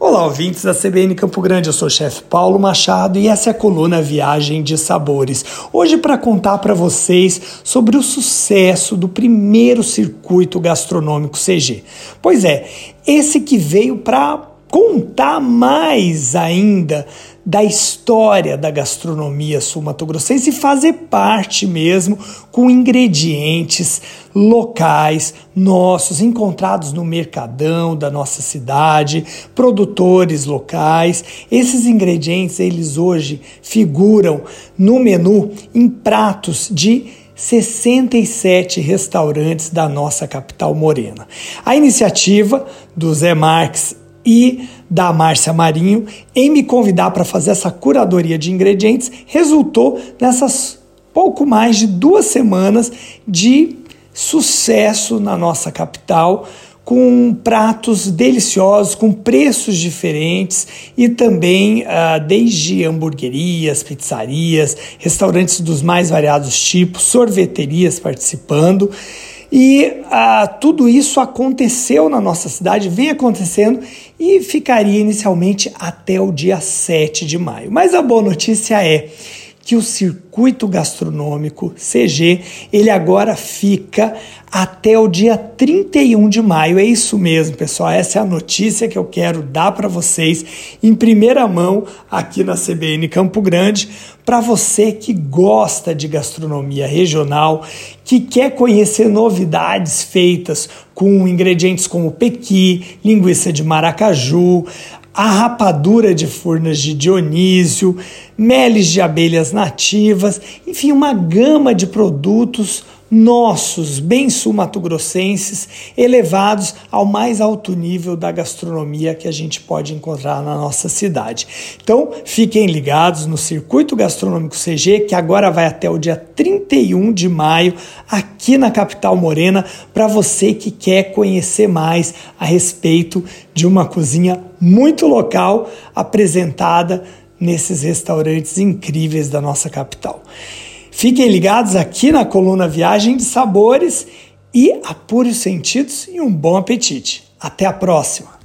Olá, ouvintes da CBN Campo Grande. Eu sou o chefe Paulo Machado e essa é a coluna Viagem de Sabores. Hoje para contar para vocês sobre o sucesso do primeiro circuito gastronômico CG. Pois é, esse que veio para contar mais ainda da história da gastronomia sul-mato-grossense e fazer parte mesmo com ingredientes locais nossos, encontrados no mercadão da nossa cidade, produtores locais. Esses ingredientes, eles hoje figuram no menu em pratos de 67 restaurantes da nossa capital morena. A iniciativa do Zé Marques e da Márcia Marinho em me convidar para fazer essa curadoria de ingredientes resultou nessas pouco mais de duas semanas de sucesso na nossa capital com pratos deliciosos, com preços diferentes e também uh, desde hamburguerias, pizzarias, restaurantes dos mais variados tipos, sorveterias participando. E ah, tudo isso aconteceu na nossa cidade, vem acontecendo e ficaria inicialmente até o dia 7 de maio. Mas a boa notícia é que o circuito gastronômico CG, ele agora fica até o dia 31 de maio. É isso mesmo, pessoal. Essa é a notícia que eu quero dar para vocês em primeira mão aqui na CBN Campo Grande, para você que gosta de gastronomia regional, que quer conhecer novidades feitas com ingredientes como pequi, linguiça de maracaju, a rapadura de furnas de Dionísio, meles de abelhas nativas, enfim, uma gama de produtos nossos, bem sul-mato-grossenses, elevados ao mais alto nível da gastronomia que a gente pode encontrar na nossa cidade. Então, fiquem ligados no Circuito Gastronômico CG, que agora vai até o dia 31 de maio, aqui na capital morena, para você que quer conhecer mais a respeito de uma cozinha muito local apresentada nesses restaurantes incríveis da nossa capital. Fiquem ligados aqui na coluna Viagem de Sabores e apure os sentidos e um bom apetite. Até a próxima!